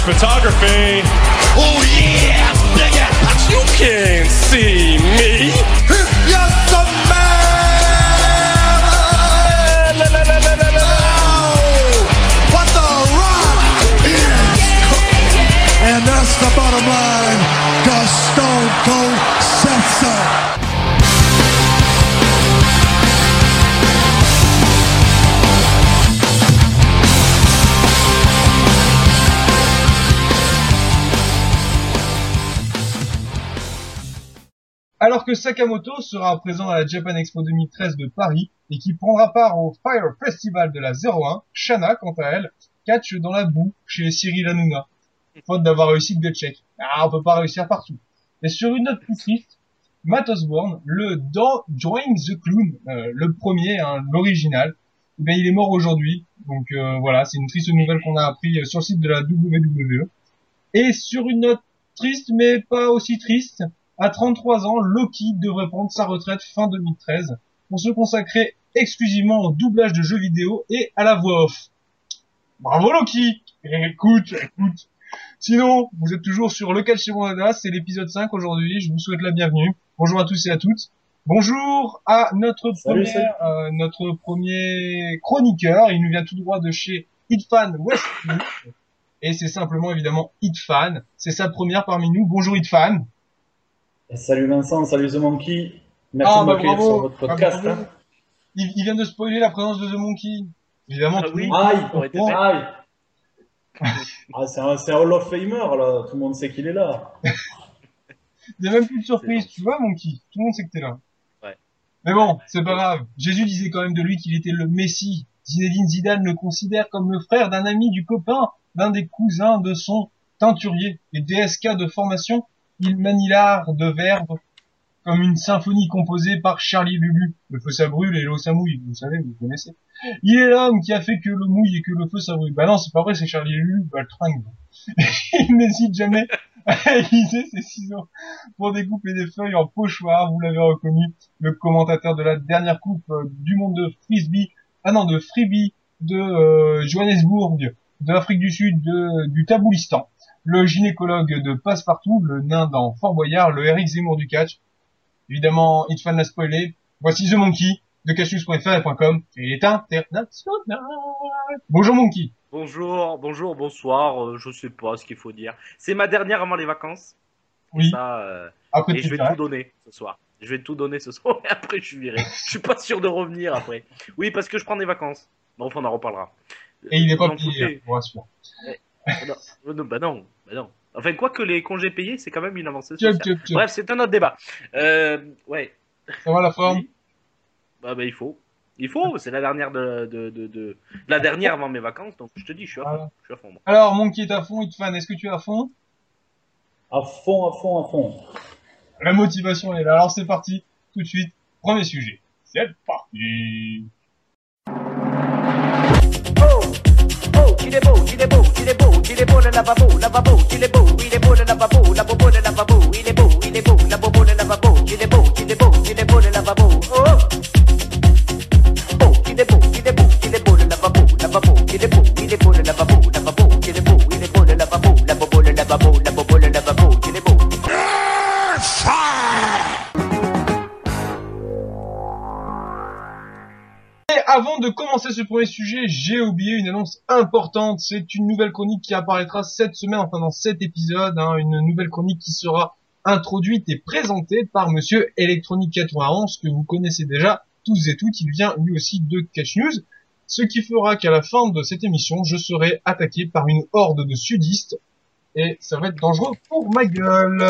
flash photography, Oh yeah, nigga. you can't see me. Alors que Sakamoto sera présent à la Japan Expo 2013 de Paris et qui prendra part au Fire Festival de la 01, Shana, quant à elle, catch dans la boue chez Cyril Hanouna. Faute d'avoir réussi le check. Ah, on peut pas réussir partout. Et sur une note plus triste, Matt Osborne, le dans Join the Clown, euh, le premier, hein, l'original, bien, il est mort aujourd'hui. Donc euh, voilà, c'est une triste nouvelle qu'on a appris euh, sur le site de la WWE. Et sur une note triste, mais pas aussi triste, à 33 ans, Loki devrait prendre sa retraite fin 2013 pour se consacrer exclusivement au doublage de jeux vidéo et à la voix off. Bravo Loki Écoute, écoute. Sinon, vous êtes toujours sur Local chez Monada, c'est l'épisode 5 aujourd'hui, je vous souhaite la bienvenue. Bonjour à tous et à toutes. Bonjour à notre Salut, premier, euh, notre premier chroniqueur, il nous vient tout droit de chez Hitfan Westwood. Et c'est simplement évidemment Hitfan, c'est sa première parmi nous. Bonjour Hitfan. Salut Vincent, salut The Monkey. Merci Ah, de bah, m'accueillir bravo. sur votre Ah, podcast. bravo. Il, il vient de spoiler la présence de The Monkey. Évidemment, Ah tout oui. monde- Aïe, aurait été fait. aïe. Ah, c'est un, un Hall of Famer là, tout le monde sait qu'il est là. il y a même plus de surprise, tu vois, Monkey? Tout le monde sait que t'es là. Ouais. Mais bon, c'est pas grave. Jésus disait quand même de lui qu'il était le Messie. Zinedine Zidane le considère comme le frère d'un ami du copain, d'un des cousins de son teinturier. Et DSK de formation, il manie l'art de verbe comme une symphonie composée par Charlie Lulu. Le feu ça brûle et l'eau ça mouille, vous savez, vous connaissez. Il est l'homme qui a fait que le mouille et que le feu ça brûle. Bah non, c'est pas vrai, c'est Charlie Lulu, bah le tringue. il n'hésite jamais à aiguiser ses ciseaux pour découper des feuilles en pochoir, vous l'avez reconnu, le commentateur de la dernière coupe euh, du monde de frisbee, ah non, de freebie de euh, Johannesburg, de l'Afrique du Sud, du Taboulistan, le gynécologue de Passepartout, le nain dans Fort Boyard, le Eric Zemmour du catch. Évidemment, Hitfan l'a spoilé. Voici The Monkey de catchnews.fr.com et il est international. Bonjour Monkey. Bonjour, bonjour, bonsoir, euh, je sais pas ce qu'il faut dire. C'est ma dernière avant les vacances. Oui, Ça, euh, après et tu je vais tout donner ce soir. Je vais tout donner ce soir et après je suis viré. Je suis pas sûr de revenir après. Oui, parce que je prends des vacances. Bon, enfin, on en reparlera. Et il est pas Vous en payé, foutez. Non, euh, non, bah non, bah non. Enfin, quoi que les congés payés, c'est quand même une avancée Tiens, sociale. tiens, tiens. Bref, c'est un autre débat. Euh, ouais. Ça va la forme? Oui. Bah, bah, il faut. Il faut, c'est la dernière de, de, de, de- la dernière avant mes vacances, donc je te dis, je suis à fond. Je suis à fond, moi. Alors, Monkey est à fond, Hitfan, est-ce que tu es à fond? À fond, à fond, à fond. La motivation est là. Alors c'est parti, tout de suite, premier sujet. C'est parti est beau, il est beau, il est beau, il est beau le lavabo, lavabo, il est beau, il est beau le lavabo, la bobo le lavabo, il est beau, il est beau, la bobo le lavabo, il est beau, il est beau, de commencer ce premier sujet, j'ai oublié une annonce importante. C'est une nouvelle chronique qui apparaîtra cette semaine, enfin dans cet épisode, hein, une nouvelle chronique qui sera introduite et présentée par Monsieur Electronic 91 que vous connaissez déjà tous et toutes. Il vient lui aussi de Catch News. Ce qui fera qu'à la fin de cette émission, je serai attaqué par une horde de sudistes et ça va être dangereux pour ma gueule.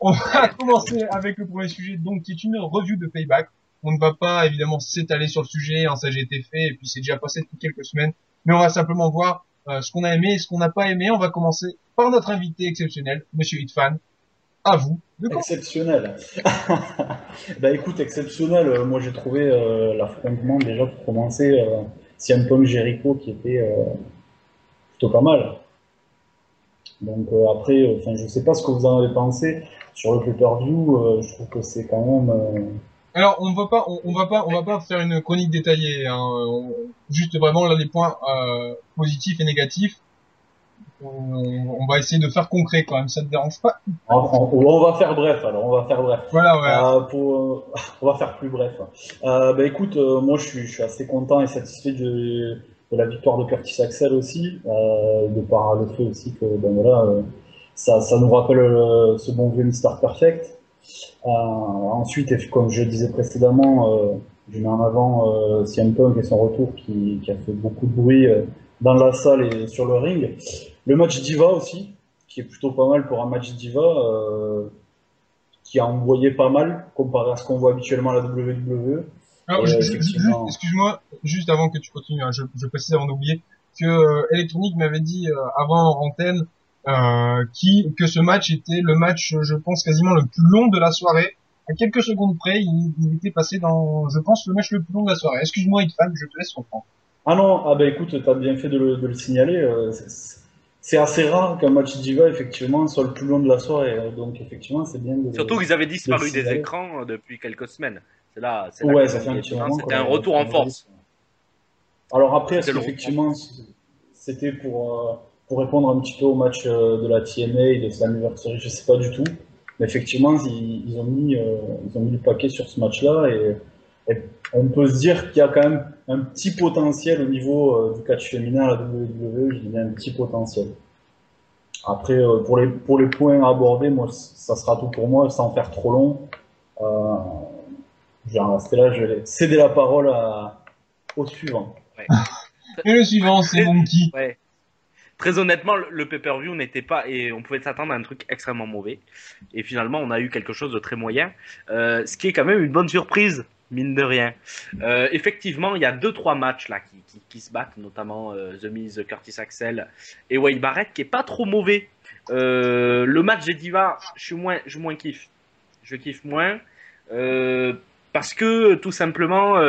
On va commencer avec le premier sujet, donc qui est une review de Payback. On ne va pas évidemment s'étaler sur le sujet, hein, ça j'ai été fait et puis c'est déjà passé depuis quelques semaines, mais on va simplement voir euh, ce qu'on a aimé et ce qu'on n'a pas aimé. On va commencer par notre invité exceptionnel, Monsieur Hitfan. À vous. De. Exceptionnel. bah écoute, exceptionnel. Euh, moi j'ai trouvé euh, l'affrontement déjà pour commencer, euh, CM Punk Jericho qui était plutôt pas mal. Donc après, enfin je sais pas ce que vous en avez pensé sur le pay-per-view. je trouve que c'est quand même. Alors on va pas, on, on va pas, on va pas faire une chronique détaillée. Hein. On- juste vraiment là les points euh, positifs et négatifs. On, on va essayer de faire concret quand même. Ça te dérange pas? On, va faire bref alors, on va faire bref. Voilà, ouais. Euh, pour, euh, on va faire plus bref. Bah écoute, moi je suis, je suis assez content et satisfait de, de la victoire de Curtis Axel aussi, de par le fait aussi que ben voilà, ça, ça nous rappelle ce bon vieux Mr. Perfect. Euh, ensuite, comme je le disais précédemment, euh, je mets en avant euh, CM Punk et son retour qui, qui a fait beaucoup de bruit dans la salle et sur le ring. Le match Diva aussi, qui est plutôt pas mal pour un match Diva. euh, qui a envoyé pas mal comparé à ce qu'on voit habituellement à la WWE. Effectivement. excuse-moi, juste avant que tu continues, hein, je, je précise avant d'oublier que euh, Electronic m'avait dit euh, avant en antenne euh, qui, que ce match était le match, je pense, quasiment le plus long de la soirée. À quelques secondes près, il, il était passé dans, je pense, le match le plus long de la soirée. Excuse-moi, Itfan, je te laisse reprendre. Ah non, ah bah écoute, t'as bien fait de le, de le signaler. euh, c'est- assez rare qu'un match Diva, effectivement, soit le plus long de la soirée. euh, Donc, effectivement, c'est bien de. Surtout qu'ils avaient disparu des écrans depuis quelques semaines. C'est là, c'est là Ouais, ça fait un petit c'était moment. C'était qu'on un a- retour en force. Alors après, est-ce qu'effectivement, c'était pour, euh, pour répondre un petit peu au match euh, de la TNA et de Slammiversary, je sais pas du tout. Mais effectivement, ils, ils ont mis, euh, ils ont mis le paquet sur ce match-là et, et on peut se dire qu'il y a quand même un petit potentiel au niveau euh, du catch féminin à la WWE, je dirais un petit potentiel. Après, euh, pour les, pour les points à aborder, moi, ça sera tout pour moi, sans faire trop long. Euh, je vais en rester là, je vais céder la parole à, au suivant. Et le suivant, c'est Monkey. Ouais. Très honnêtement, le- pay-per-view n'était pas et on pouvait s'attendre à un truc extrêmement mauvais. Et finalement, on a eu quelque chose de très moyen, euh, ce qui est quand même une bonne surprise, mine de rien. Euh, effectivement, il y a deux trois matchs là qui, qui, se battent, notamment euh, The Miz, Curtis Axel et Wade Barrett, qui est pas trop mauvais. Le match des Divas, je suis moins, je moins kiffe. Je kiffe moins parce que tout simplement,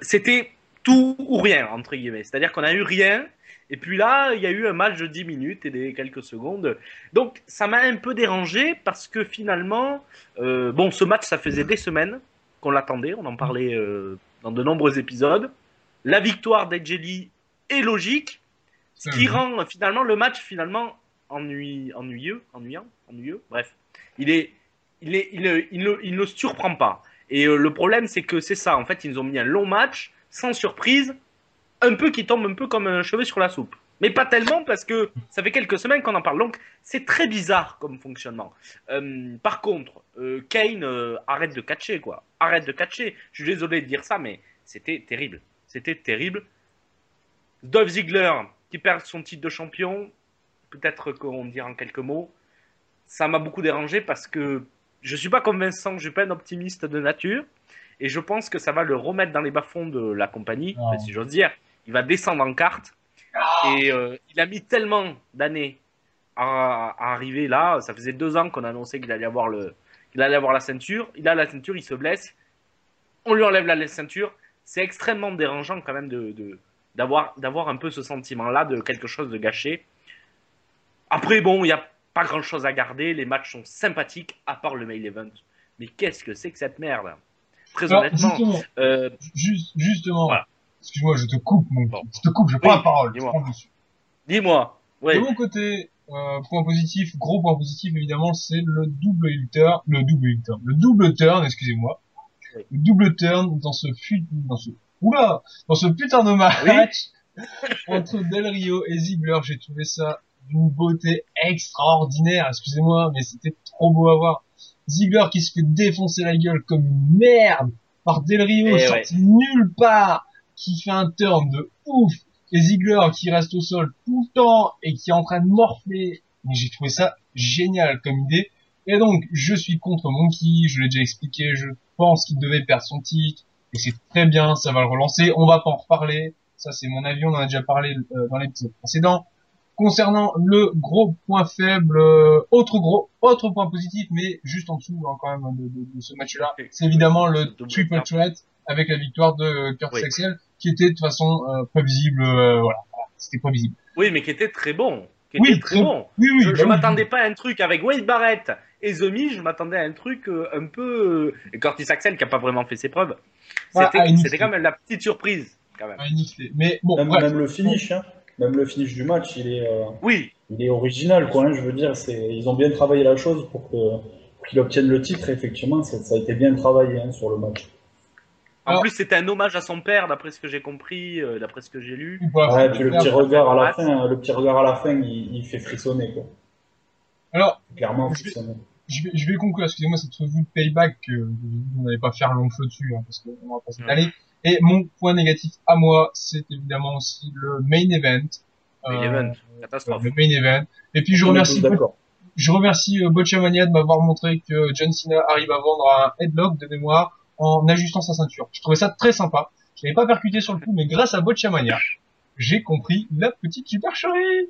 c'était tout ou rien entre guillemets. C'est-à-dire qu'on a eu rien. Et puis là, il y a eu un match de 10 minutes et des quelques secondes. Donc ça m'a un peu dérangé parce que finalement, euh, bon, ce match, ça faisait des semaines qu'on l'attendait. On en parlait euh, dans de nombreux épisodes. La victoire d'Edgely est logique, ce qui Mhm. rend finalement le match finalement ennui, ennuyeux, ennuyant, ennuyeux. Bref, il est, il est, il, est- il ne, il ne surprend pas. Et euh, le problème, c'est que c'est ça. En fait, ils nous ont mis un long match sans surprise, un peu qui tombe un peu comme un cheveu sur la soupe. Mais pas tellement parce que ça fait quelques semaines qu'on en parle. Donc c'est très bizarre comme fonctionnement. Euh, par contre, euh, Kane euh, arrête de catcher quoi. Arrête de catcher. Je suis désolé de dire ça, mais c'était terrible. C'était terrible. Dolph Ziggler qui perd son titre de champion. Peut-être qu'on dira en quelques mots. Ça m'a beaucoup dérangé parce que je suis pas convaincant. Je suis pas un optimiste de nature. Et je pense que ça va le remettre dans les bas-fonds de la compagnie, si j'ose dire. Il va descendre en carte. Et euh, il a mis tellement d'années à, à arriver là. Ça faisait deux ans qu'on annonçait qu'il allait avoir le, qu'il allait avoir la ceinture. Il a la ceinture, il se blesse. On lui enlève la ceinture. C'est extrêmement dérangeant quand même de, de- d'avoir, d'avoir un peu ce sentiment-là de quelque chose de gâché. Après, bon, il n'y a pas grand-chose à garder. Les matchs sont sympathiques, à part le main event. Mais qu'est-ce que c'est que cette merde? Très Alors, honnêtement, justement, euh, juste, justement, Voilà. Excuse-moi, je te coupe, Monkey. Bon. Je te coupe, je prends Oui, la parole. Dis-moi. dis-moi. Ouais. De mon côté, euh, point positif, gros point positif évidemment, c'est le double turn, le double turn, le double turn, excusez-moi, Oui. le double turn dans ce fut, dans ce, oula, dans ce putain de match entre Del Rio et Ziggler, j'ai trouvé ça d'une beauté extraordinaire, excusez-moi, mais c'était trop beau à voir. Ziggler qui se fait défoncer la gueule comme une merde par Del Rio Eh sorti nulle part, qui fait un turn de ouf, et Ziggler qui reste au sol tout le temps et qui est en train de morfler mais j'ai trouvé ça génial comme idée. Et donc, je suis contre Monkey, je l'ai déjà expliqué, je pense qu'il devait perdre son titre, et c'est très bien, ça va le relancer, on va pas en reparler, ça c'est mon avis, on en a déjà parlé euh, dans l'épisode précédent. Concernant le gros point faible, euh, autre gros, autre point positif, mais juste en dessous hein, quand même de, de- de ce match-là, c'est évidemment le triple threat avec la victoire de euh, Curtis Oui. Qui était de toute façon euh, prévisible, euh, voilà, voilà, c'était prévisible. Oui, mais qui était très bon. Qui Oui, était très très- bon. Oui, oui, je bah je oui. m'attendais pas à un truc avec Wade Barrett et The Miz, je m'attendais à un truc euh, un peu. Et Curtis Axel qui a pas vraiment fait ses preuves. Ouais, C'était quand même la petite surprise. Quand même. Mais bon, Même, bref. même le finish, hein. même le finish du match, il est, euh, Oui, il est original, quoi. hein, je veux dire, c'est, ils ont bien travaillé la chose pour que qu'il obtienne le titre. Effectivement, ça, ça a été bien travaillé hein, sur le match. En Alors- plus c'était un hommage à son père, d'après ce que j'ai compris, euh, d'après ce que j'ai lu. Ouais, puis le petit regard à la fin, hein, le petit regard à la fin, il, il fait frissonner, quoi. Alors, Clairement Je vais- frissonner. je vais, je vais conclure, excusez-moi, cette revue de payback, euh, on n'allait pas faire long feu dessus, hein, parce qu'on va pas s'étaler. Et mon point négatif à moi, c'est évidemment aussi le main event. Main Euh, event, catastrophe. Le main event. Et puis je On remercie, d'accord. je remercie euh, Botchamania de m'avoir montré que John Cena arrive à vendre un headlock de mémoire en ajustant sa ceinture. Je trouvais ça très sympa. Je l'avais pas percuté sur le coup, mais grâce à Botchamania, j'ai compris la petite supercherie.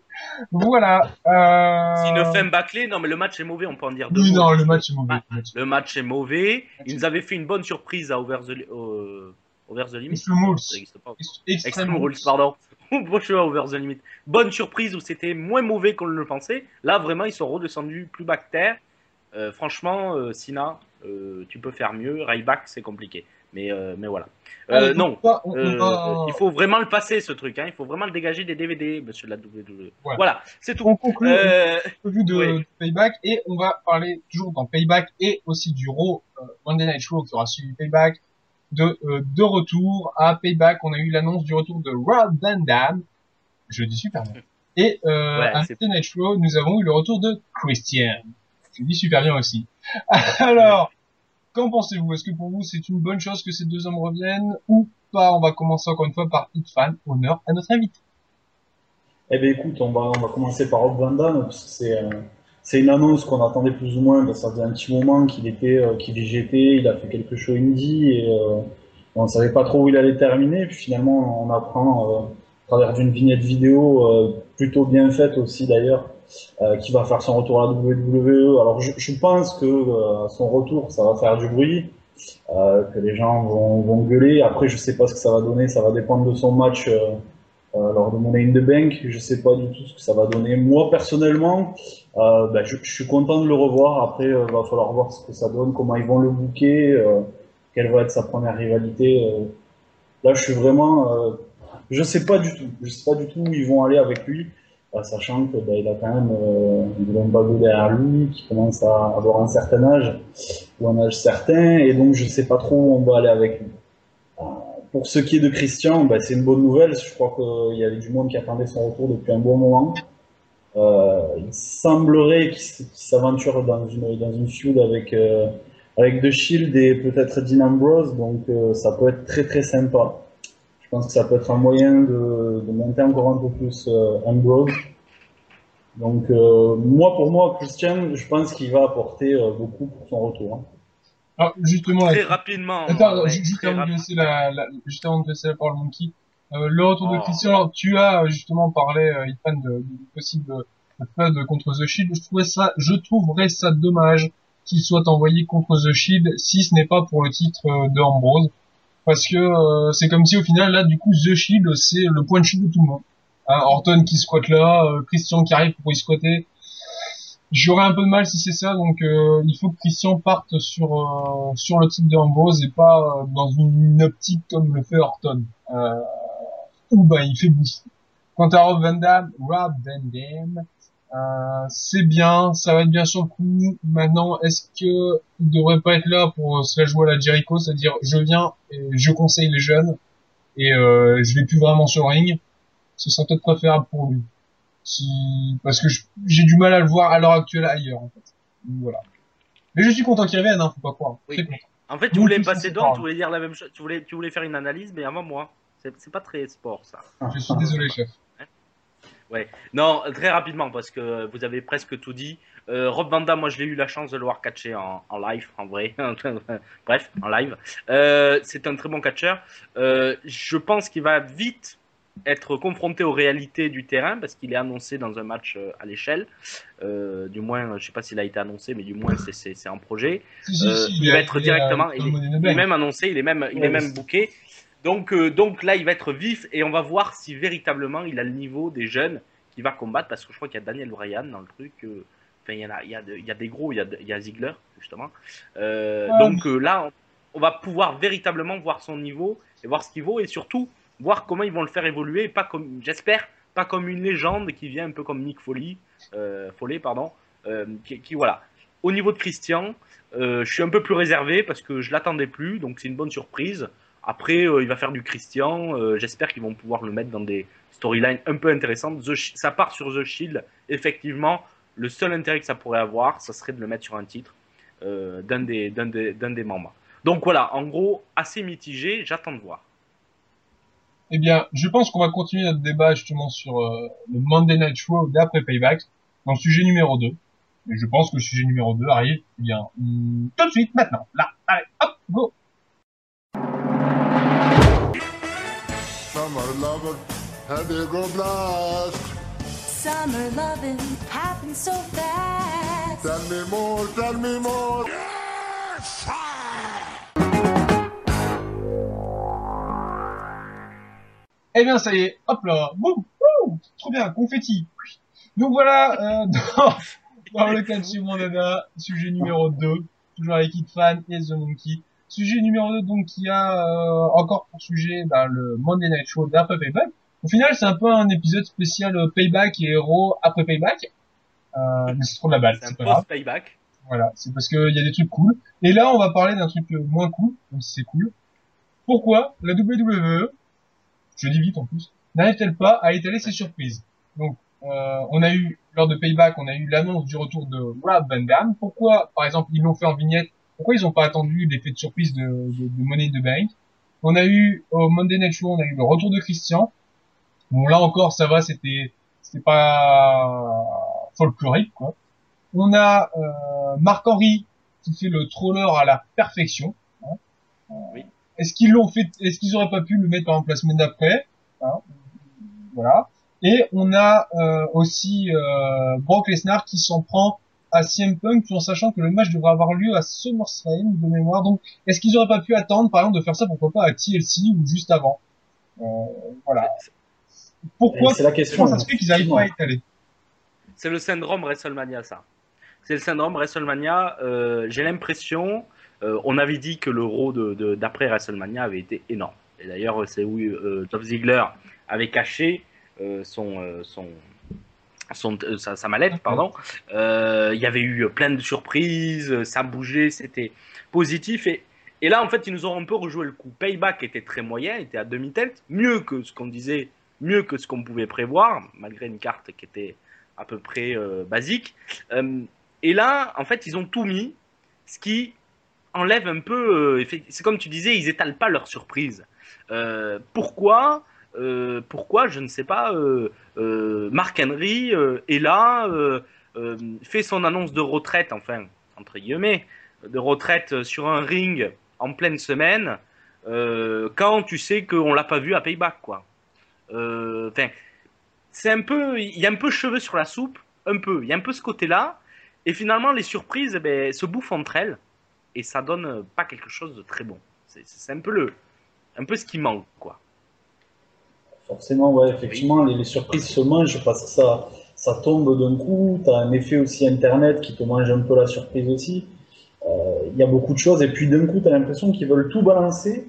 Voilà. Euh... S'il ne fait bâclé, non mais le match est mauvais, on peut en dire deux Oui, non, le match est mauvais. Le match. Est mauvais. Il nous avait fait une bonne surprise à Over the, euh, Over the Limit. Extreme Rules. Pardon. Over the Limit. Bonne surprise où c'était moins mauvais qu'on le pensait. Là, vraiment, ils sont redescendus plus bas que terre. Euh, franchement, euh, Sina, tu peux faire mieux. Ryback, c'est compliqué. Mais, euh, mais voilà. Euh, Allez, donc, non, va- euh, va- il faut vraiment le passer ce truc. Hein. Il faut vraiment le dégager des DVD, monsieur la WWE. Voilà. Voilà, c'est tout. on conclut Euh, revue de, oui. de Payback et on va parler toujours dans Payback et aussi du Raw euh, Monday Night Show qui aura suivi Payback de euh, de retour à Payback on a eu l'annonce du retour de Rob Van Dam je dis super bien et euh, Ouais, à Monday Night Show nous avons eu le retour de Christian je dis super bien aussi alors qu'en pensez-vous? Est-ce que pour vous c'est une bonne chose que ces deux hommes reviennent ou pas? On va commencer encore une fois par Hit Fan honneur à notre invité. Eh bien, écoute, on va, commencer par Rob Van parce que c'est, euh, c'est une annonce qu'on attendait plus ou moins, que ça faisait un petit moment qu'il était, euh, qu'il végétait, il a fait quelques shows indie, et euh, on ne savait pas trop où il allait terminer, finalement, on apprend, à travers d'une vignette vidéo, plutôt bien faite aussi d'ailleurs, euh, qui va faire son retour à la WWE. Alors, je, pense que euh, son retour, ça va faire du bruit, euh, que les gens vont, gueuler. Après, je sais pas ce que ça va donner, ça va dépendre de son match. lors de Money in the Bank. Je sais pas du tout ce que ça va donner. Moi, personnellement, ben, je, suis content de le revoir. Après, euh, va falloir voir ce que ça donne, comment ils vont le euh, quelle va être sa première rivalité. Là, je suis vraiment, je sais pas du tout. Je sais pas du tout où ils vont aller avec lui, sachant que ben, il a quand même euh, bonne bague derrière lui, qui commence à avoir un certain âge ou un âge certain, et donc je sais pas trop où on va aller avec lui. Pour ce qui est de Christian, bah, c'est une bonne nouvelle. Je crois qu'il y avait du monde qui attendait son retour depuis un bon moment. Euh, il semblerait qu'il s'aventure dans une, dans une feud avec, euh, avec The Shield et peut-être Dean Ambrose, donc euh, ça peut être très très sympa. Je pense que ça peut être un moyen de, de monter encore un peu plus euh, Ambrose. Donc euh, moi pour moi, Christian, je pense qu'il va apporter euh, beaucoup pour son retour. hein. alors justement très là- rapidement. Attends, ouais, ju- juste, très avant de rapide. laisser la, la- juste avant de laisser la parole à Monkey, euh, le retour de Oh. Christian, alors, tu as justement parlé, euh, Ethan, de, du possible euh, flood contre The Shield. Je trouvais ça, je trouverais ça dommage qu'il soit envoyé contre The Shield si ce n'est pas pour le titre euh, de Ambrose. Parce que euh, c'est comme si au final, là, du coup, The Shield, c'est le point de chute de tout le monde. Hein, Orton qui squatte là, euh, Christian qui arrive pour y squatter. J'aurais un peu de mal si c'est ça, donc euh, il faut que Christian parte sur euh, sur le titre de Ambrose et pas euh, dans une optique comme le fait Orton. Euh, où ben il fait bouche. Quant à Rob Van Dam, Rob Van Dam, euh, c'est bien, ça va être bien sur le coup. Maintenant, est-ce que il devrait pas être là pour se la jouer à la Jericho, c'est-à-dire je viens et je conseille les jeunes et euh, je vais plus vraiment sur le ring. Ce serait peut-être préférable pour lui. Si... Parce que j'ai du mal à le voir à l'heure actuelle ailleurs, en fait. Donc, Voilà. Mais je suis content qu'il revienne, hein, faut pas croire. Oui. Très content. En fait, tu voulais me passer parle. tu voulais dire la même chose, tu voulais, tu voulais faire une analyse, mais avant moi. C'est pas très sport ça. Je suis désolé, chef. Ouais. Non, très rapidement, parce que vous avez presque tout dit. Euh, Rob Vanda, moi je l'ai eu la chance de le voir catcher en, en live, en vrai. Bref, en live. Euh, c'est un très bon catcheur. Euh, je pense qu'il va vite être confronté aux réalités du terrain parce qu'il est annoncé dans un match à l'échelle. Du moins, je sais pas s'il a été annoncé, mais du moins c'est- c'est c'est un projet. Si, si, si, il va être directement- il est- Il même annoncé, il est même, il Ouais, est même booké. Donc, euh, donc là, il va être vif et on va voir si véritablement il a le niveau des jeunes qui va combattre parce que je crois qu'il y a Daniel Bryan dans le truc. euh, Enfin, il y en a, il y a, de- il y a des gros, il y a, de- il y a Ziggler justement. Euh, Ouais, donc là, on, on va pouvoir véritablement voir son niveau et voir ce qu'il vaut et surtout voir comment ils vont le faire évoluer. et Pas comme, j'espère, pas comme une légende qui vient un peu comme Mick Foley, Foley pardon, qui, qui voilà. Au niveau de Christian, je suis un peu plus réservé parce que je l'attendais plus, donc c'est une bonne surprise. Après, euh, il va faire du Christian. euh, J'espère qu'ils vont pouvoir le mettre dans des storylines un peu intéressantes. Ça part sur The Shield. Effectivement, le seul intérêt que ça pourrait avoir, ça serait de le mettre sur un titre euh, d'un des, membres. Donc voilà, en gros, assez mitigé. J'attends de voir. Eh bien, je pense qu'on va continuer notre débat justement sur le Monday Night Show d'après Payback, dans le sujet numéro 2. Et je pense que le sujet numéro 2 arrive, eh bien, hum, tout de suite, maintenant. Là, allez, hop, go Summer loving, had a go blast. Summer loving happens so fast. Tell me more, tell me more. Eh bien, ça y est, hop là, boum, boum, trop bien, confetti. Donc voilà, euh, dans, dans le cas de chez mon dada, sujet numéro 2, toujours avec Fan et The Monkey. Sujet numéro 2, donc, qui a euh, encore pour sujet bah, le Monday Night Show d'après Payback. Au final, c'est un peu un épisode spécial euh, Payback et héros après Payback. Euh, mais c'est trop de la balle, C'est pas grave. post-payback. Voilà, c'est parce qu'il y a des trucs cool. Et là, on va parler d'un truc euh, moins cool, même si c'est cool. Pourquoi la WWE, je dis vite en plus, n'arrive-t-elle pas à étaler ses surprises? Donc, euh, on a eu, lors de Payback, on a eu l'annonce du retour de Rob Van Dam. Pourquoi, par exemple, ils l'ont fait en vignette Pourquoi ils n'ont pas attendu l'effet de surprise de, de, de Money in the Bank? On a eu, au Monday Night Show, on a eu le retour de Christian. Bon, là encore, ça va, c'était, c'était pas folklorique, quoi. On a euh, Marc Henry qui fait le troller à la perfection. hein. Oui. Est-ce qu'ils l'ont fait Est-ce qu'ils auraient pas pu le mettre par exemple la semaine d'après? Hein Voilà. Et on a euh, aussi euh, Brock Lesnar qui s'en prend à CM Punk tout en sachant que le match devrait avoir lieu à SummerSlam de mémoire. Donc, est-ce qu'ils auraient pas pu attendre, par exemple, de faire ça pourquoi pas à TLC ou juste avant Euh, Voilà. Pourquoi C'est la question. Comment ça se fait qu'ils arrivent pas à étaler C'est le syndrome WrestleMania, ça. C'est le syndrome WrestleMania. euh, J'ai l'impression, euh, on avait dit que le Raw de- de- d'après WrestleMania avait été énorme. Et d'ailleurs, c'est où euh, Dolph Ziggler avait caché euh, son, euh, son, son, euh, sa, sa mallette, pardon. Euh, Il y avait eu plein de surprises, ça bougeait, c'était positif. Et, et là, en fait, ils nous ont un peu rejoué le coup. Payback était très moyen, était à demi-tête, mieux que ce qu'on disait, mieux que ce qu'on pouvait prévoir, malgré une carte qui était à peu près euh, basique. Euh, et là, en fait, ils ont tout mis, ce qui enlève un peu. c'est comme tu disais, ils étalent pas leur surprise. Pourquoi? Euh, Pourquoi Je ne sais pas. Euh, euh, Mark Henry est là, fait son annonce de retraite, enfin entre guillemets, de retraite sur un ring en pleine semaine. quand tu sais qu'on l'a pas vu à Payback, quoi. Enfin, c'est un peu, il y a un peu cheveux sur la soupe, un peu. Il y a un peu ce côté-là. Et finalement, les surprises ben, se bouffent entre elles et ça donne pas quelque chose de très bon. C'est- C'est un peu le, un peu ce qui manque, quoi. Forcément, ouais, effectivement, les, les surprises se mangent parce que ça, ça tombe d'un coup. Tu as un effet aussi Internet qui te mange un peu la surprise aussi. Euh, Il y a beaucoup de choses. Et puis d'un coup, tu as l'impression qu'ils veulent tout balancer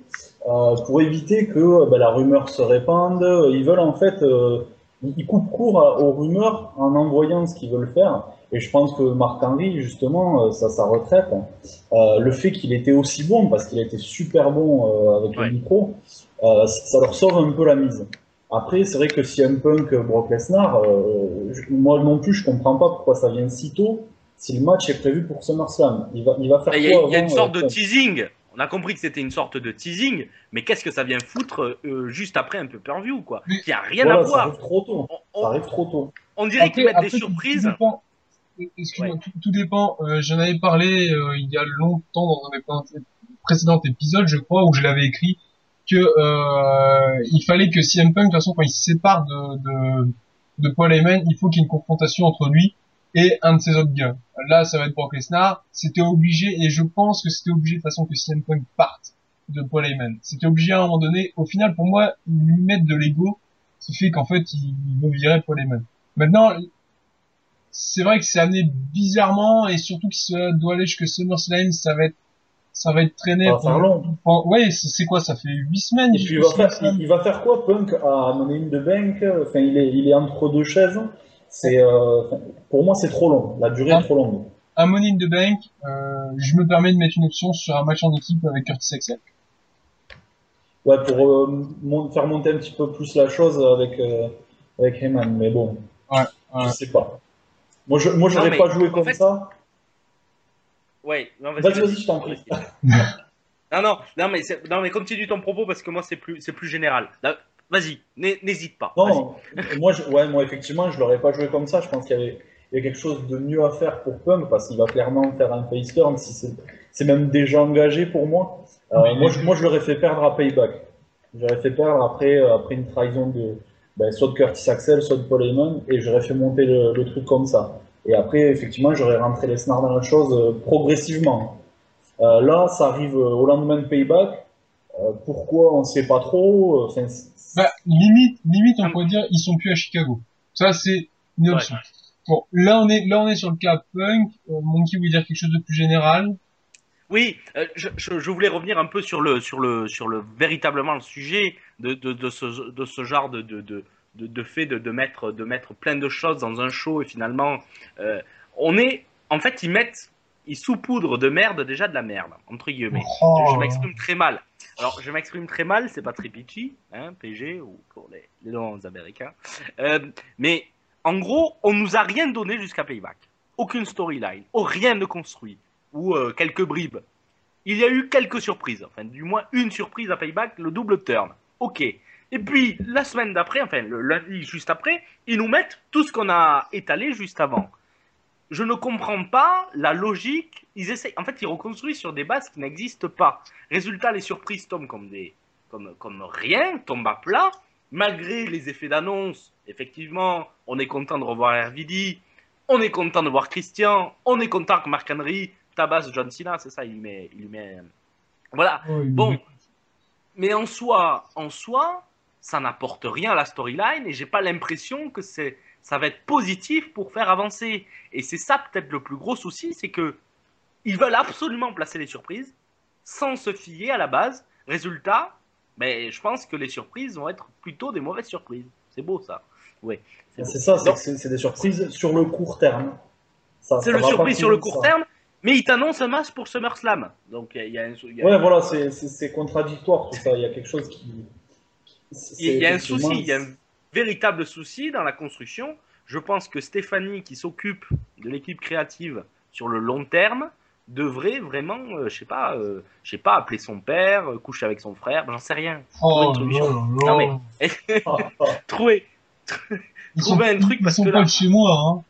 euh, pour éviter que euh, ben, la rumeur se répande. Ils veulent en fait, ils coupent court aux rumeurs en envoyant ce qu'ils veulent faire. Et je pense que Marc Henry, justement, ça, sa retraite, euh, le fait qu'il était aussi bon, parce qu'il a été super bon euh, avec Ouais. le micro, euh, ça leur sauve un peu la mise. Après, c'est vrai que si un punk Brock Lesnar, euh, je- moi non plus, je comprends pas pourquoi ça vient si tôt si le match est prévu pour SummerSlam. Il va, il va faire Il y, a- quoi il y a une sorte euh, de teasing. On a compris que c'était une sorte de teasing, mais qu'est-ce que ça vient foutre euh, juste après un pay-per-view, quoi Mais- Qui a rien Voilà, à ça voir. arrive trop tôt. On, Ça arrive trop tôt. on dirait qu'ils mettent des surprises. Tout, dépend. Excuse-moi, Ouais. tout, tout dépend. Euh, J'en avais parlé euh, il y a longtemps dans un des précédents épisodes, je crois, où je l'avais écrit que euh, il fallait que CM Punk, de toute façon, quand il se sépare de, de, de Paul Heyman, il faut qu'il y ait une confrontation entre lui et un de ses autres gars. Là, ça va être Brock Lesnar. C'était obligé, et je pense que c'était obligé de toute façon que CM Punk parte de Paul Heyman. C'était obligé à un moment donné. Au final, pour moi, lui mettre de l'ego, qui fait qu'en fait, il, veut virer Paul Heyman. Maintenant, c'est vrai que c'est amené bizarrement, et surtout qu'il se doit aller jusque SummerSlam, ça va être, ça va être traîné. Ça va faire long. pour- ouais, c'est quoi, ça fait huit semaines. Et puis il va, faire, il, il va faire quoi, Punk, à Money in the Bank? Enfin, il est, il est entre deux chaises. C'est, euh, pour moi, c'est trop long. La durée est trop longue. un Money in the Bank, euh, je me permets de mettre une option sur un match en équipe avec Curtis Axel. Ouais, pour euh, mon- faire monter un petit peu plus la chose avec, euh, avec Heyman. Mais bon, Ouais, je ouais. sais pas. Moi, je, moi, j'aurais mais pas joué comme fait- ça. Ouais, non, vas-y, Vas-y, vas-y, je t'en prie. Non, non, non, mais, c'est- non, mais continue ton propos parce que moi, c'est plus, c'est plus général. Là, Vas-y, n'hé- n'hésite pas. Non, moi, je, ouais, moi, effectivement, je l'aurais pas joué comme ça. Je pense qu'il y avait, il y a quelque chose de mieux à faire pour Punk parce qu'il va clairement faire un face turn. Si c'est, c'est même déjà engagé pour moi. Euh, Oui. moi, je, moi, je l'aurais fait perdre à Payback. J'aurais fait perdre après, euh, après une trahison de, ben, soit de Curtis Axel, soit de Paul Heyman, et j'aurais fait monter le, le truc comme ça. Et après, effectivement, j'aurais rentré les snars dans la chose euh, progressivement. Euh, là, ça arrive euh, au lendemain de Payback. Euh, pourquoi on sait pas trop. enfin, Bah, limite, limite, on pourrait dire, ils sont plus à Chicago. Ça, c'est une option. Bon, là, on est, là, on est sur le cas Punk. Euh, Monkey veut dire quelque chose de plus général? Oui, euh, je, je, je voulais revenir un peu sur le, sur le, sur le véritablement le sujet de, de, de, ce, de ce genre de, de, de, fait de, de, mettre, de mettre plein de choses dans un show et finalement, euh, on est, en fait, ils mettent, ils saupoudrent de merde déjà de la merde, entre guillemets. Oh. Je, je m'exprime très mal. Alors, je m'exprime très mal, c'est pas très hein, PG, ou pour les, les noms américains. Euh, mais, en gros, on nous a rien donné jusqu'à Payback. Aucune storyline, oh, rien de construit, ou euh, quelques bribes. Il y a eu quelques surprises, enfin, du moins une surprise à Payback, le double turn. Ok. Et puis, la semaine d'après, enfin, le lundi juste après, ils nous mettent tout ce qu'on a étalé juste avant je ne comprends pas la logique. Ils essayent, en fait, ils reconstruisent sur des bases qui n'existent pas. Résultat, les surprises tombent comme des, comme, comme rien, tombent à plat. Malgré les effets d'annonce, effectivement, on est content de revoir RVD, on est content de voir Christian, on est content que Marc Henry tabasse John Cena, c'est ça, il lui met, il met, voilà. Oh, Bon, mais en soi, en soi, ça n'apporte rien à la storyline et j'ai pas l'impression que c'est, ça va être positif pour faire avancer. Et c'est ça peut-être le plus gros souci, c'est que ils veulent absolument placer les surprises sans se fier à la base. Résultat, ben, je pense que les surprises vont être plutôt des mauvaises surprises. C'est beau ça. Oui. C'est ça, c'est des surprises sur le court terme. C'est le surprise sur le court ça. terme, mais ils t'annoncent un match pour SummerSlam. Donc il y a y a- Ouais, voilà, c'est contradictoire tout ça. Il y a quelque chose qui. Il y a un souci, il y a un véritable souci dans la construction. Je pense que Stéphanie, qui s'occupe de l'équipe créative sur le long terme, devrait vraiment, euh, je sais pas, euh, je sais pas, appeler son père, euh, coucher avec son frère, j'en sais rien. Oh, là, Non, là. mais-. Trouver, sont, trouver un truc ils parce sont que pas là- de chez moi, hein.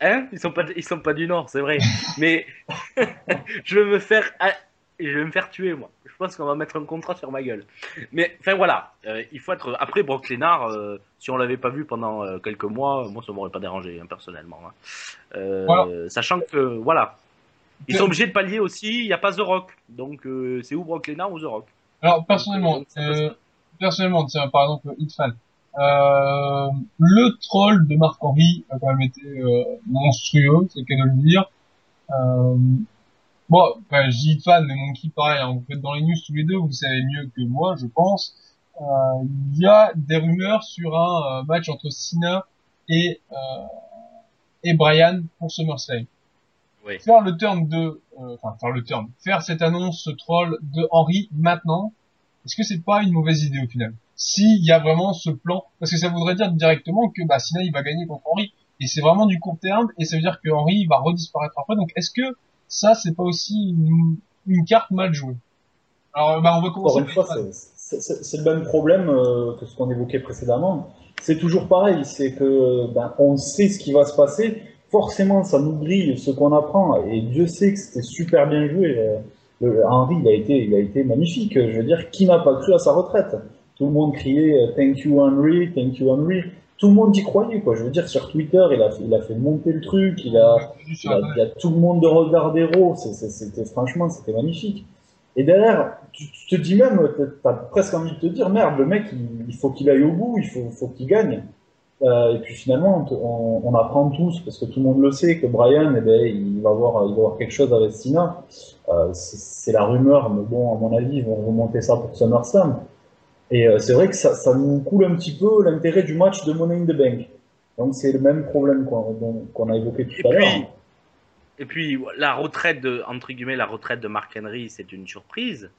hein, ils sont pas, ils sont pas du nord, c'est vrai. Mais je vais me faire, ah, je vais me faire tuer moi. Je pense qu'on va mettre un contrat sur ma gueule. Mais enfin voilà, euh, il faut être. Après Brock Lesnar, euh, si on l'avait pas vu pendant euh, quelques mois, moi ça m'aurait pas dérangé hein, personnellement. hein. Euh, Voilà. Sachant que voilà, ils sont obligés de pallier aussi. Il n'y a pas The Rock, donc c'est ou Brock Lesnar ou The Rock? Alors, personnellement, Donc, personnellement, tiens, par exemple, Hitfan, euh, le troll de Marc Henry a quand même été monstrueux, c'est le cas de le dire. Bon, enfin, je dis Hitfan, mais Monkey, pareil, hein, vous faites dans les news tous les deux, vous savez mieux que moi, je pense. Euh, il y a des rumeurs sur un euh, match entre Cena et, euh, et Brian pour SummerSlam. Oui. Faire le turn de, euh, enfin, faire le turn, faire cette annonce, ce troll de Henry maintenant, est-ce que c'est pas une mauvaise idée au final? S'il y a vraiment ce plan, parce que ça voudrait dire directement que bah, Cena il va gagner contre Henry, et c'est vraiment du court terme, et ça veut dire que Henry il va redisparaître après. Donc est-ce que ça c'est pas aussi une, une carte mal jouée Alors, bah, on va commencer. une fois, par- c'est- le même problème euh, que ce qu'on évoquait précédemment. C'est toujours pareil, c'est que ben, on sait ce qui va se passer. Forcément, ça nous grille ce qu'on apprend. Et Dieu sait que c'était super bien joué. euh, le- Henry, il a été, il a été magnifique. Je veux dire, qui n'a pas cru à sa retraite? Tout le monde criait euh, Thank you Henry, thank you Henry. Tout le monde y croyait, quoi. Je veux dire, sur Twitter, il a, fait- il a fait monter le truc. Il a, il a, il a tout le monde de regard d'héros, c'était franchement, c'était magnifique. Et derrière, tu, tu te dis même, t'as presque envie de te dire, merde, le mec, il, il faut qu'il aille au bout, il faut, faut qu'il gagne. Euh, et puis finalement, on, apprend tous, parce que tout le monde le sait, que Brian, eh ben, il va avoir, il va avoir quelque chose avec Sina. Euh, c'est c'est la rumeur, mais bon, à mon avis, ils vont remonter ça pour SummerSlam. Et euh, c'est vrai que ça, ça nous coule un petit peu l'intérêt du match de Money in the Bank. Donc c'est le même problème qu'on a évoqué tout Et à l'heure. et puis, la retraite de, entre guillemets, la retraite de Mark Henry, c'est une surprise.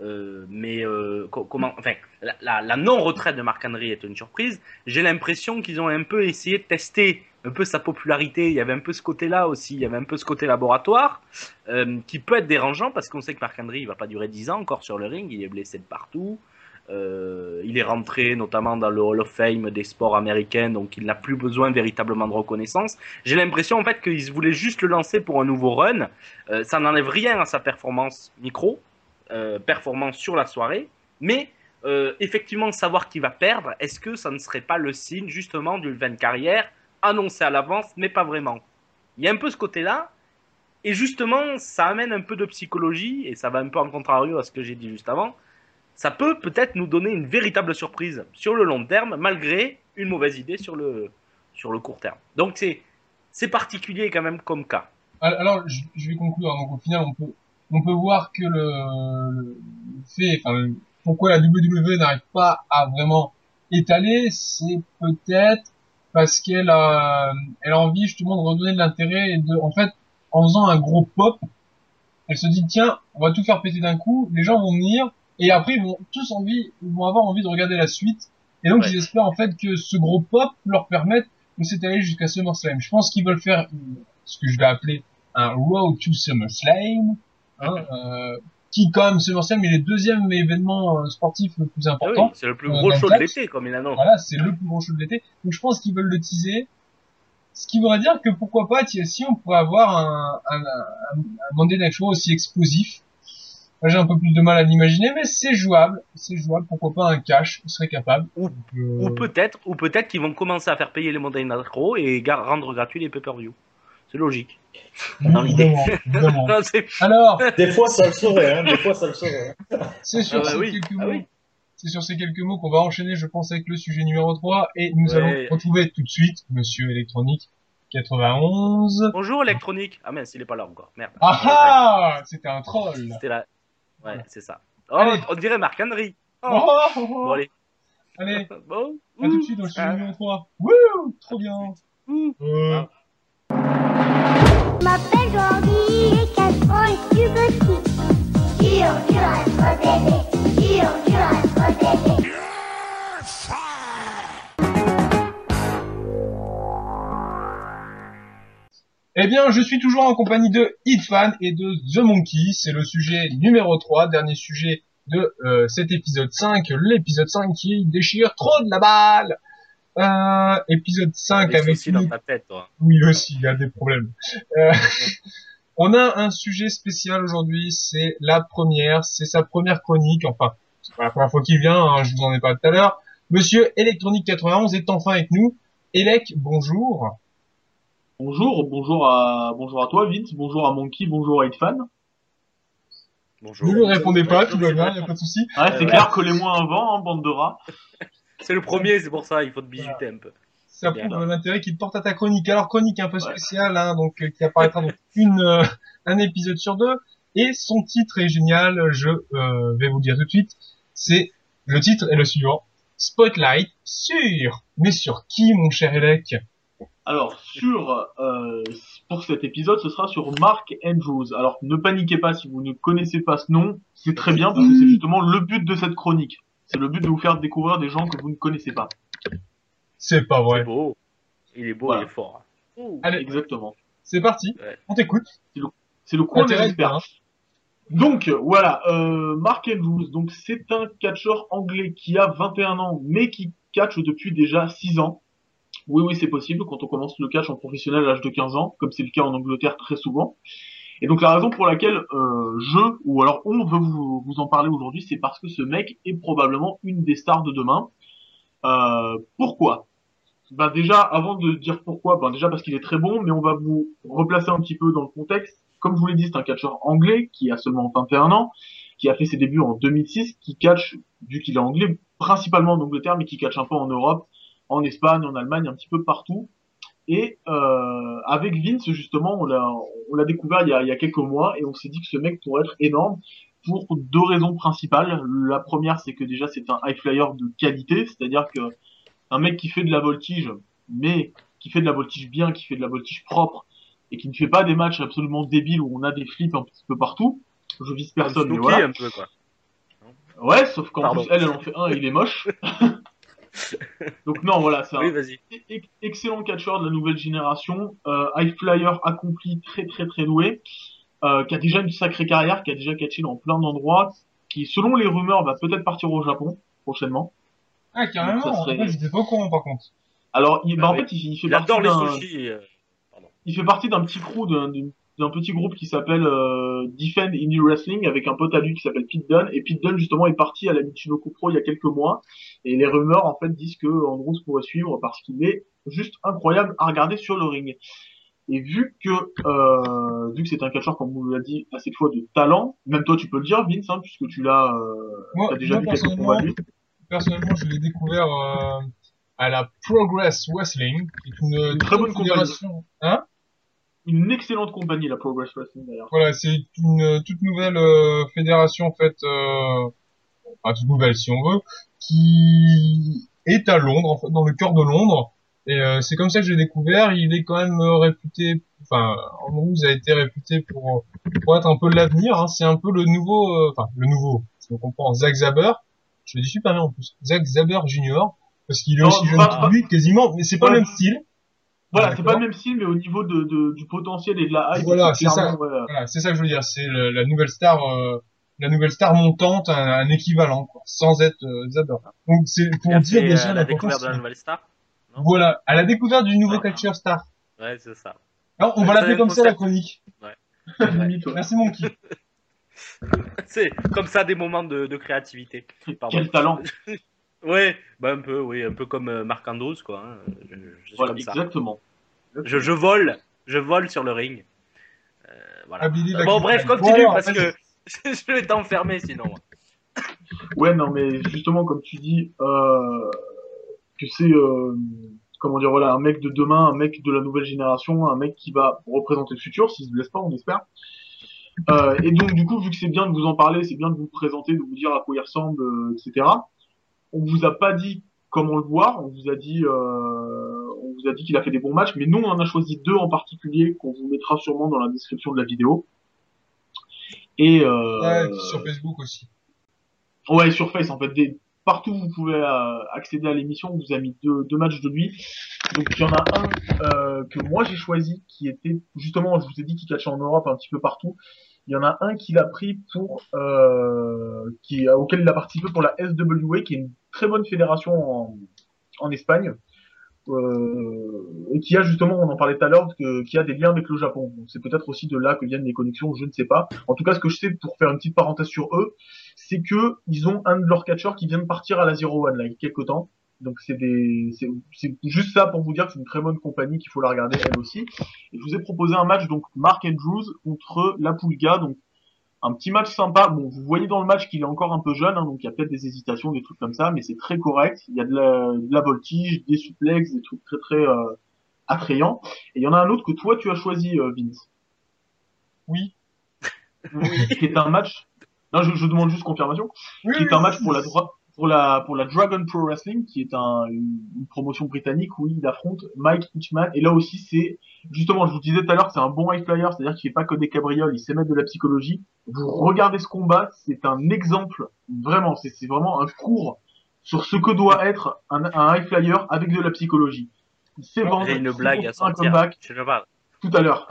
Euh, mais euh, co- comment, enfin, la, la- la non-retraite de Mark Henry est une surprise. J'ai l'impression qu'ils ont un peu essayé de tester un peu sa popularité. Il y avait un peu ce côté-là aussi. Il y avait un peu ce côté laboratoire euh, qui peut être dérangeant parce qu'on sait que Mark Henry il va pas durer 10 ans encore sur le ring. Il est blessé de partout. Euh, il est rentré notamment dans le Hall of Fame des sports américains, donc il n'a plus besoin véritablement de reconnaissance. J'ai l'impression en fait qu'ils voulaient juste le lancer pour un nouveau run. Euh, ça n'enlève rien à sa performance micro, euh, performance sur la soirée, mais effectivement savoir qui va perdre, est-ce que ça ne serait pas le signe justement d'une de carrière annoncée à l'avance, mais pas vraiment? Il y a un peu ce côté-là, et justement ça amène un peu de psychologie, et ça va un peu en contrario à ce que j'ai dit juste avant. Ça peut peut-être nous donner une véritable surprise sur le long terme, malgré une mauvaise idée sur le, sur le court terme. Donc c'est c'est particulier quand même comme cas. Alors, je, vais conclure. Donc, au final, on peut, on peut voir que le, fait, enfin, pourquoi la WWE n'arrive pas à vraiment étaler, c'est peut-être parce qu'elle a, elle a envie justement de redonner de l'intérêt et de, en fait, en faisant un gros pop, elle se dit tiens, on va tout faire péter d'un coup, les gens vont venir et après ils vont tous envie, ils vont avoir envie de regarder la suite. Et donc Ouais. ils espèrent en fait que ce gros pop leur permette de s'étaler jusqu'à SummerSlam. Je pense qu'ils veulent faire euh, ce que je vais appeler un Road to SummerSlam, hein, euh, qui quand même SummerSlam est le deuxième événement euh, sportif le plus Ah oui, important. c'est le plus Euh, gros dans show de l'été, comme il annonce. Voilà, c'est le plus gros show de l'été. Donc je pense qu'ils veulent le teaser. Ce qui voudrait dire que pourquoi pas, si on pourrait avoir un, un, un, un Monday Night Show aussi explosif. Moi j'ai un peu plus de mal à l'imaginer, mais c'est jouable. C'est jouable, pourquoi pas un cash, on serait capable. Ou- euh, Ou peut-être, ou peut-être qu'ils vont commencer à faire payer les Night Raw et gar- rendre gratuit les pay-per-view. C'est logique. dans l'idée. Non, c'est- Alors, Des fois, ça le saurait, hein, des fois, ça le saurait. c'est sur Ah bah ces oui, quelques ah mots. oui. C'est sur ces quelques mots qu'on va enchaîner, je pense, avec le sujet numéro 3, et nous Ouais. allons retrouver tout de suite Monsieur Électronique 91. Bonjour électronique. Ah mince, il est pas là encore. Merde. Ah ah C'était un troll C'était là. Ouais, c'est ça. Oh, Allez. on dirait Marc Henry. Oh. Oh, oh, oh. Bon allez. Allez, Bon. à tout de suite dans le Ah. numéro 3. Wouh Trop bien Ouh. euh, Je m'appelle Jordi et 4 ans et tu petit. Dur, dur à être bébé. Eh bien, je suis toujours en compagnie de Hitfan et de The Monkey. C'est le sujet numéro 3, dernier sujet de euh, cet épisode 5. L'épisode 5 qui déchire trop de la balle euh, Épisode 5 Des avec nous dans ta tête, toi. Oui, aussi, il y a des problèmes. Euh, on a un sujet spécial aujourd'hui, c'est la première, c'est sa première chronique, enfin, c'est pas la première fois qu'il vient, hein, je vous en ai parlé tout à l'heure. Monsieur Electronique 91 est enfin avec nous. Elec, bonjour. Bonjour, bonjour à, bonjour à toi, Vince, bonjour à Monkey, bonjour à Hitfan. Bonjour. Ne lui répondez pas, tout va bien, y a pas de souci. Ouais, c'est ouais. clair, collez-moi un vent, hein, bande de rats. C'est le premier, c'est pour ça, il faut te bisuter un peu. Ça prouve l'intérêt qu'il porte à ta chronique. Alors chronique un peu Ouais. spéciale, hein, donc euh, qui apparaîtra donc une euh, un épisode sur deux. Et son titre est génial. Je euh, vais vous le dire tout de suite. C'est le titre est le suivant. Spotlight sur. Mais sur qui, mon cher Elec? Alors, sur, euh, pour cet épisode, ce sera sur Mark Andrews. Alors, ne paniquez pas si vous ne connaissez pas ce nom, c'est très bien parce que c'est justement le but de cette chronique. C'est le but de vous faire découvrir des gens que vous ne connaissez pas. C'est pas C'est vrai. beau. Il est beau, Voilà. il est fort. Ouh. Allez, Exactement. c'est parti. Ouais. On t'écoute. C'est le coin des experts. Donc voilà, euh, Mark Andrews, donc c'est un catcheur anglais qui a 21 ans, mais qui catch depuis déjà 6 ans. Oui, oui, c'est possible quand on commence le catch en professionnel à l'âge de 15 ans, comme c'est le cas en Angleterre très souvent. Et donc la raison pour laquelle euh, je, ou alors on veut vous, en parler aujourd'hui, c'est parce que ce mec est probablement une des stars de demain. Euh, pourquoi? Bah déjà, avant de dire pourquoi, bah déjà parce qu'il est très bon, mais on va vous replacer un petit peu dans le contexte. Comme je vous l'ai dit, c'est un catcheur anglais qui a seulement 21 ans, qui a fait ses débuts en 2006, qui catch, vu qu'il est anglais, principalement en Angleterre, mais qui catch un peu en Europe, en Espagne, en Allemagne, un petit peu partout. Et euh, avec Vince, justement, on l'a, on l'a découvert il y, a, il y a quelques mois, et on s'est dit que ce mec pourrait être énorme pour deux raisons principales. La première, c'est que déjà c'est un high flyer de qualité, c'est-à-dire que un mec qui fait de la voltige, mais qui fait de la voltige bien, qui fait de la voltige propre, et qui ne fait pas des matchs absolument débiles où on a des flips un petit peu partout. Je vise personne, mais voilà. un peu, quoi. Ouais, sauf qu'en Pardon. plus, elle, elle en fait un et il est moche. Donc non, voilà, c'est un Oui, vas-y. e- excellent catcheur de la nouvelle génération, euh, high flyer accompli, très très très doué, euh, qui a déjà une sacrée carrière, qui a déjà catché dans plein d'endroits, qui selon les rumeurs va peut-être partir au Japon prochainement. Ah, carrément, Ça serait- en fait, j'étais pas au courant par contre. Alors, il, bah, Ah en oui. fait, il, il fait Il partie adore les d'un- sushis. euh, il fait partie d'un petit crew, d'un d'un- petit groupe qui s'appelle euh, Defend Indie Wrestling avec un pote à lui qui s'appelle Pete Dunne. Et Pete Dunne justement est parti à la Michinoku Pro il y a quelques mois. Et les rumeurs en fait disent que Andrews pourrait suivre parce qu'il est juste incroyable à regarder sur le ring. Et vu que euh, vu que c'est un catcheur comme on l'a dit à cette fois de talent, même toi tu peux le dire Vince, hein, puisque tu l'as euh, déjà moi, vu quelques personnellement, combats de lui. personnellement, je l'ai découvert à la Progress Wrestling, qui est une, Une très bonne fédération. Hein? Une excellente compagnie la Progress Wrestling d'ailleurs. Voilà, c'est une toute nouvelle euh, fédération en fait, euh, enfin toute nouvelle si on veut, qui est à Londres, en fait, dans le cœur de Londres. Et euh, c'est comme ça que j'ai découvert. Il est quand même euh, réputé, enfin Andrews a été réputé pour pour être un peu l'avenir. Hein. C'est un peu le nouveau, euh, enfin le nouveau, si on comprend, Zack Zaber. Je le dis super bien en plus, Zack Zaber Junior, parce qu'il est Non, aussi jeune que lui quasiment, mais c'est pas Ouais. le même style. Voilà, Ah, c'est pas le même style, mais au niveau de, de- du potentiel et de la hype, Voilà, c'est ça. ouais, Voilà, c'est ça que je veux dire. C'est la nouvelle star, euh, la nouvelle star montante, un, un équivalent, quoi, sans être euh. Donc c'est pour dire déjà euh, la la découverte de la nouvelle star. non? Voilà, à la découverte du nouveau Ah. catcheur star. Ouais, c'est ça. Alors, on Ouais, va l'appeler comme ça la chronique. ouais. Merci mon qui. C'est comme ça des moments de, de créativité. Pardon. Quel talent Ouais, bah un peu, oui, un peu comme euh, Marc Andrews, quoi. hein. Je, je suis Voilà, comme ça. exactement. Je, je vole, je vole sur le ring. Euh, voilà. Ah, Billy bon, bref, Bon, continue parce que je vais t'enfermer sinon. Ouais, non, mais justement, comme tu dis, euh, que c'est, euh, comment dire, voilà, un mec de demain, un mec de la nouvelle génération, un mec qui va représenter le futur, s'il se blesse pas, on espère. Euh, et donc, du coup, vu que c'est bien de vous en parler, c'est bien de vous présenter, de vous dire à quoi il ressemble, euh, etc. On vous a pas dit comment le voir, on vous a dit, euh, on vous a dit qu'il a fait des bons matchs, mais nous, on en a choisi deux en particulier qu'on vous mettra sûrement dans la description de la vidéo. Et euh, Ouais, et sur Facebook aussi. Ouais, sur Face, en fait, des... partout où vous pouvez euh, accéder à l'émission, on vous a mis deux, deux matchs de lui. Donc il y en a un euh, que moi j'ai choisi, qui était justement, je vous ai dit qu'il catchait en Europe un petit peu partout. Il y en a un qu'il a pris pour, euh, qui auquel il a participé pour la SWA, qui est une très bonne fédération en, Espagne. Euh, et qui a justement, on en parlait tout à l'heure, qui a des liens avec le Japon. C'est peut-être aussi de là que viennent les connexions, je ne sais pas. En tout cas, ce que je sais, pour faire une petite parenthèse sur eux, c'est que ils ont un de leurs catcheurs qui vient de partir à la Zero One là, il y a quelques temps. Donc c'est des, c'est c'est juste ça pour vous dire que c'est une très bonne compagnie qu'il faut la regarder elle aussi. Et je vous ai proposé un match donc Mark Andrews contre La Pulga, donc un petit match sympa. Bon, vous voyez dans le match qu'il est encore un peu jeune, hein, donc il y a peut-être des hésitations, des trucs comme ça, mais c'est très correct. Il y a de la, de la voltige, des suplexes, des trucs très très euh, attrayants. Et il y en a un autre que toi tu as choisi, euh, Vince. Oui. qui est un match. Non, je, je demande juste confirmation. Oui, qui est oui, un match oui. pour la dra- pour la pour la Dragon Pro Wrestling, qui est un, une, une promotion britannique où il affronte Mike Hitchman. Et là aussi, c'est justement, je vous disais tout à l'heure, c'est un bon high flyer, c'est-à-dire qu'il fait pas que des cabrioles, il sait mettre de la psychologie. Vous regardez ce combat, c'est un exemple, vraiment, c'est c'est vraiment un cours sur ce que doit être un, un high flyer avec de la psychologie. Il sait vendre, une il sait blague à un sortir. comeback Je tout à l'heure.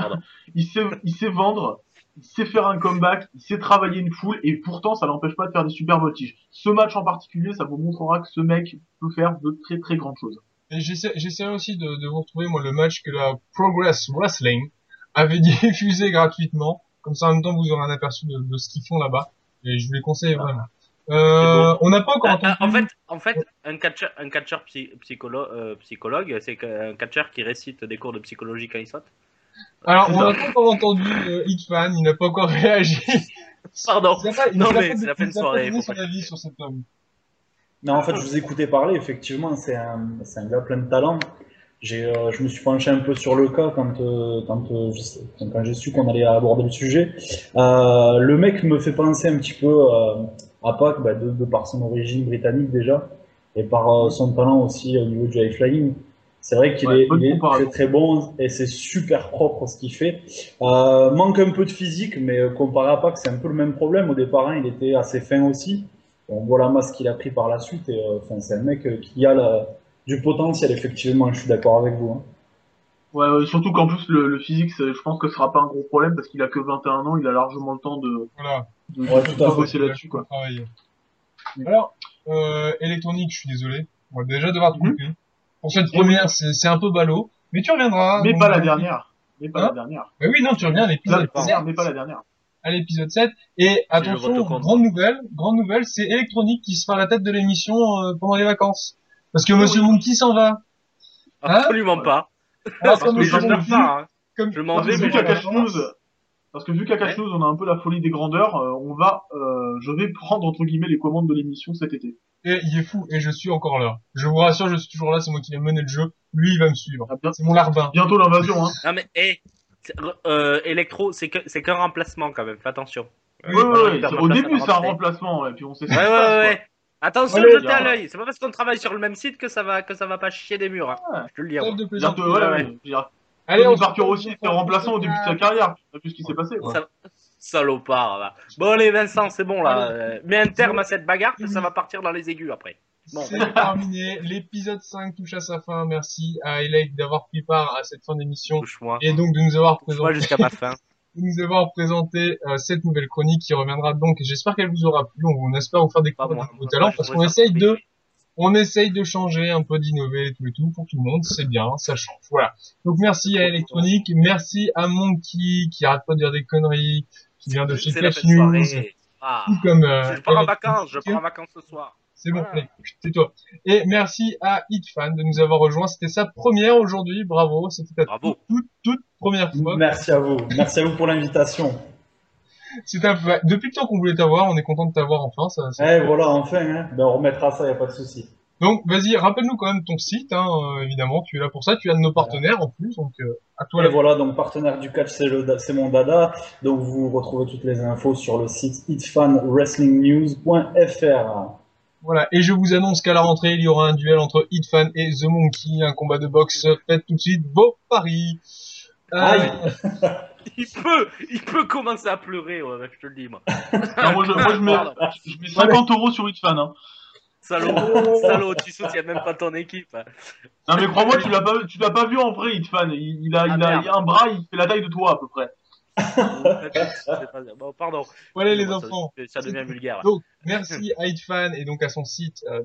Il sait, il sait vendre, il sait faire un comeback, il sait travailler une foule, et pourtant ça l'empêche pas de faire des super voltiges. Ce match en particulier, ça vous montrera que ce mec peut faire de très très grandes choses. Et j'essaie j'essaierai aussi de, de vous retrouver, moi, le match que la Progress Wrestling avait diffusé gratuitement. Comme ça, en même temps, vous aurez un aperçu de, de ce qu'ils font là-bas. Et je vous les conseille vraiment. Euh, on n'a pas encore Ah, entendu. en fait, en fait, un catcheur, un catcheur psy- psycholo- euh, psychologue, c'est qu'un catcheur qui récite des cours de psychologie quand il saute. Alors, on n'a pas encore entendu euh, Hitfan, il n'a pas encore réagi. Pardon. Il n'a pas- il Non, n'a mais pas- c'est la fin de il n'a pas soirée, faut son pas- avis sur cet homme. Non, en fait, je vous écoutais parler, effectivement, c'est un, c'est un gars plein de talent. J'ai, euh, je me suis penché un peu sur le cas quand, euh, quand, euh, quand, quand j'ai su qu'on allait aborder le sujet. Euh, le mec me fait penser un petit peu euh, à Pac, bah, de, de par son origine britannique déjà, et par euh, son talent aussi au niveau du high flying. C'est vrai qu'il Ouais, est, il très très bon et c'est super propre ce qu'il fait. Euh, manque un peu de physique, mais comparé à Pac, c'est un peu le même problème. Au départ, hein, il était assez fin aussi. On voit la masse qu'il a pris par la suite et euh, c'est un mec euh, qui a la- du potentiel, effectivement. Je suis d'accord avec vous. hein. Ouais, surtout qu'en plus le, le physique, c'est- je pense que ce sera pas un gros problème parce qu'il a que 21 ans, il a largement le temps de, Voilà. de, Ouais, de tout à fait. bosser là-dessus quoi. Travailler. Alors, euh, électronique, je suis désolé. On va déjà devoir te Mhm. couper. Pour cette première, c'est c'est un peu ballot. Mais tu reviendras. Mais pas la dernière. Mais pas Hein la dernière. Mais oui, non, tu reviens à l'épisode dernière, 7. mais pas la dernière. À l'épisode 7. Et attention, grande nouvelle, grande nouvelle, c'est électronique qui sera à la tête de l'émission euh, pendant les vacances. Parce que Monsieur Monkey s'en va. Hein Absolument pas. Alors, comme je hein. comme- je m'en vais, mais parce que vu qu'à Catch News, on a un peu la folie des grandeurs, euh, on va, euh, je vais prendre entre guillemets les commandes de l'émission cet été. Et il est fou, et je suis encore là. Je vous rassure, je suis toujours là, c'est moi qui vais mener le jeu. Lui, il va me suivre. Ah, C'est mon larbin. Bientôt l'invasion, hein. Non mais, hé, euh, Electro, c'est que c'est qu'un remplacement quand même. Fais attention. Ouais, ouais, ouais, hyper Au début, c'est un remplacement, et puis on sait ce Ouais, qui ouais, se passe, ouais. quoi. ouais. Attention, Allez, jetez à l'œil. C'est pas parce qu'on travaille sur le même site que ça va que ça va pas chier des murs. hein. Ouais. Je te le dis. Plaisir. Bientôt, ouais, Ouais, Allez, on Parker aussi était remplaçant au début de sa carrière. Tu sais plus ce qui s'est passé, quoi. Ça- Salopard. Là. Bon, allez, Vincent, c'est bon là. Euh, Mets un terme à cette bagarre, que ça va partir dans les aigus après. Bon. C'est terminé. L'épisode 5 touche à sa fin. Merci à Elec d'avoir pris part à cette fin d'émission et donc de nous avoir présenté, jusqu'à ma fin. de nous avoir présenté euh, cette nouvelle chronique qui reviendra donc. J'espère qu'elle vous aura plu. On, espère vous faire découvrir moi. de nouveaux Moi, talents parce qu'on essaye de. On essaye de changer un peu, d'innover et tout et tout pour tout le monde. C'est bien, ça change. Voilà. Donc merci à Electronic, merci à Monkey qui arrête pas de dire des conneries, qui vient de chez C'est la Flash News. Ah. tout comme euh, Je pars en vacances, je pars en vacances ce soir. C'est bon, Voilà. allez, tais-toi. Et merci à Hitfan de nous avoir rejoint. C'était sa première aujourd'hui. Bravo. C'était ta Bravo. toute, toute, toute première fois. Merci à vous. Merci à vous pour l'invitation. C'est un peu- Depuis le temps qu'on voulait t'avoir, on est content de t'avoir enfin. Ça, Eh, voilà, enfin, hein. Ben, on remettra ça, y a pas de souci. Donc, vas-y, rappelle-nous quand même ton site, hein, euh, évidemment. Tu es là pour ça. Tu es un de nos partenaires en plus. Donc, euh, à toi Et voilà, donc partenaire du catch, c'est mon dada. Donc vous retrouvez toutes les infos sur le site hitfanwrestlingnews.fr. Voilà. Et je vous annonce qu'à la rentrée, il y aura un duel entre Hitfan et The Monkey, un combat de boxe. Faites tout de suite vos paris. Euh, Aïe. Il peut, il peut commencer à pleurer, ouais, je te le dis, moi. Non, moi, je, moi, je mets, je mets 50 euros sur Hitfan, hein. Salaud, salaud, tu soutiens même pas ton équipe. hein. Non, mais crois-moi, tu l'as pas, tu l'as pas vu en vrai, Hitfan. Il, il a, Ah, il a, merde. il a un bras, il fait la taille de toi, à peu près. Bon, pardon. Voilà les enfants. Ça devient vulgaire. Donc, merci à Hitfan et donc à son site euh,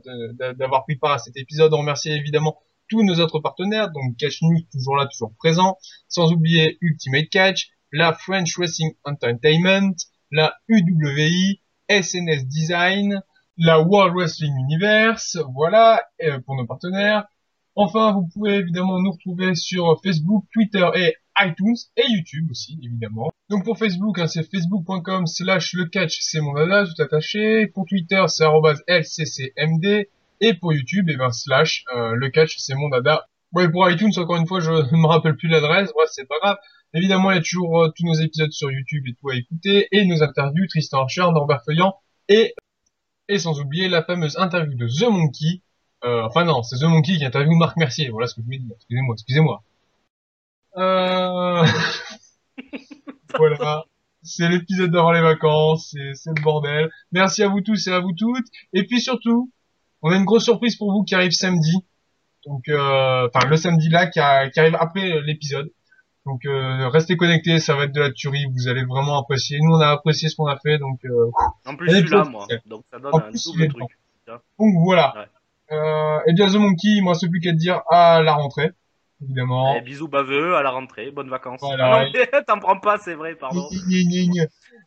d'avoir pris part à cet épisode. On remercie évidemment tous nos autres partenaires, donc Catch News toujours là, toujours présent, sans oublier Ultimate Catch, la French Wrestling Entertainment, la UWI, SNS Design, la World Wrestling Universe, voilà euh, pour nos partenaires. Enfin, vous pouvez évidemment nous retrouver sur Facebook, Twitter et iTunes et YouTube aussi, évidemment. Donc pour Facebook, hein, c'est facebook.com slash le catch, c'est mon dada, tout attaché. Pour Twitter, c'est lccmd. Et pour YouTube, eh ben, slash euh, le catch, c'est mon dada. Ouais, pour iTunes, encore une fois, je ne me rappelle plus l'adresse, ouais, c'est pas grave. Évidemment, il y a toujours euh, tous nos épisodes sur YouTube et tout à écouter, et nos interviews, Tristan Archer, Norbert Feuillant, et, et sans oublier la fameuse interview de The Monkey, euh, enfin non, c'est The Monkey qui interviewe Marc Mercier, voilà ce que je voulais dire, excusez-moi, excusez-moi. Euh... voilà. C'est l'épisode d'avant les vacances, c'est le bordel. Merci à vous tous et à vous toutes. Et puis surtout, on a une grosse surprise pour vous qui arrive samedi. Donc, euh, enfin, le samedi là, qui, a- qui arrive après l'épisode. Donc euh, restez connectés, ça va être de la tuerie, vous allez vraiment apprécier. Nous on a apprécié ce qu'on a fait, donc euh, En plus, je suis là, moi. Donc ça donne En un double truc. donc voilà. Ouais. Euh, et bien The Monkey, il me reste plus qu'à te dire à la rentrée, évidemment. Eh, bisous baveux, à la rentrée, bonnes vacances. Voilà. Ah t'en prends pas, c'est vrai, pardon.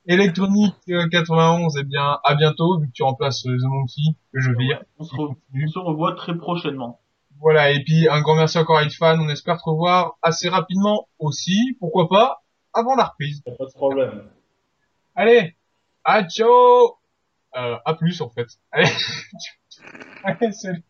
Electronic euh, 91, eh bien à bientôt, vu que tu remplaces euh, The Monkey, que je vire. On se, re- on se revoit très prochainement. Voilà, et puis un grand merci encore à Fan, on espère te revoir assez rapidement aussi, pourquoi pas, avant la reprise. Pas de problème. Allez, à ciao euh, À plus en fait. Allez, Allez salut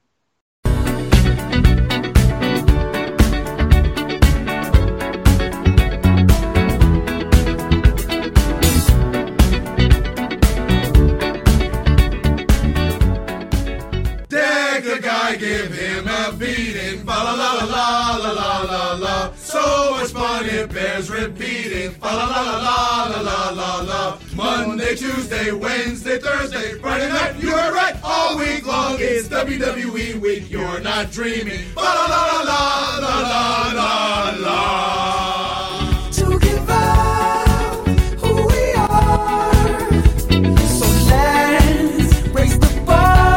give him a beating. Fa la la la la la la la. So much fun it bears repeating. Fa la la la la la la la. Monday, Tuesday, Wednesday, Thursday, Friday night. You were right. All week long it's WWE week. You're not dreaming. Fa la la la la la la la. To give up who we are. So let's raise the bar.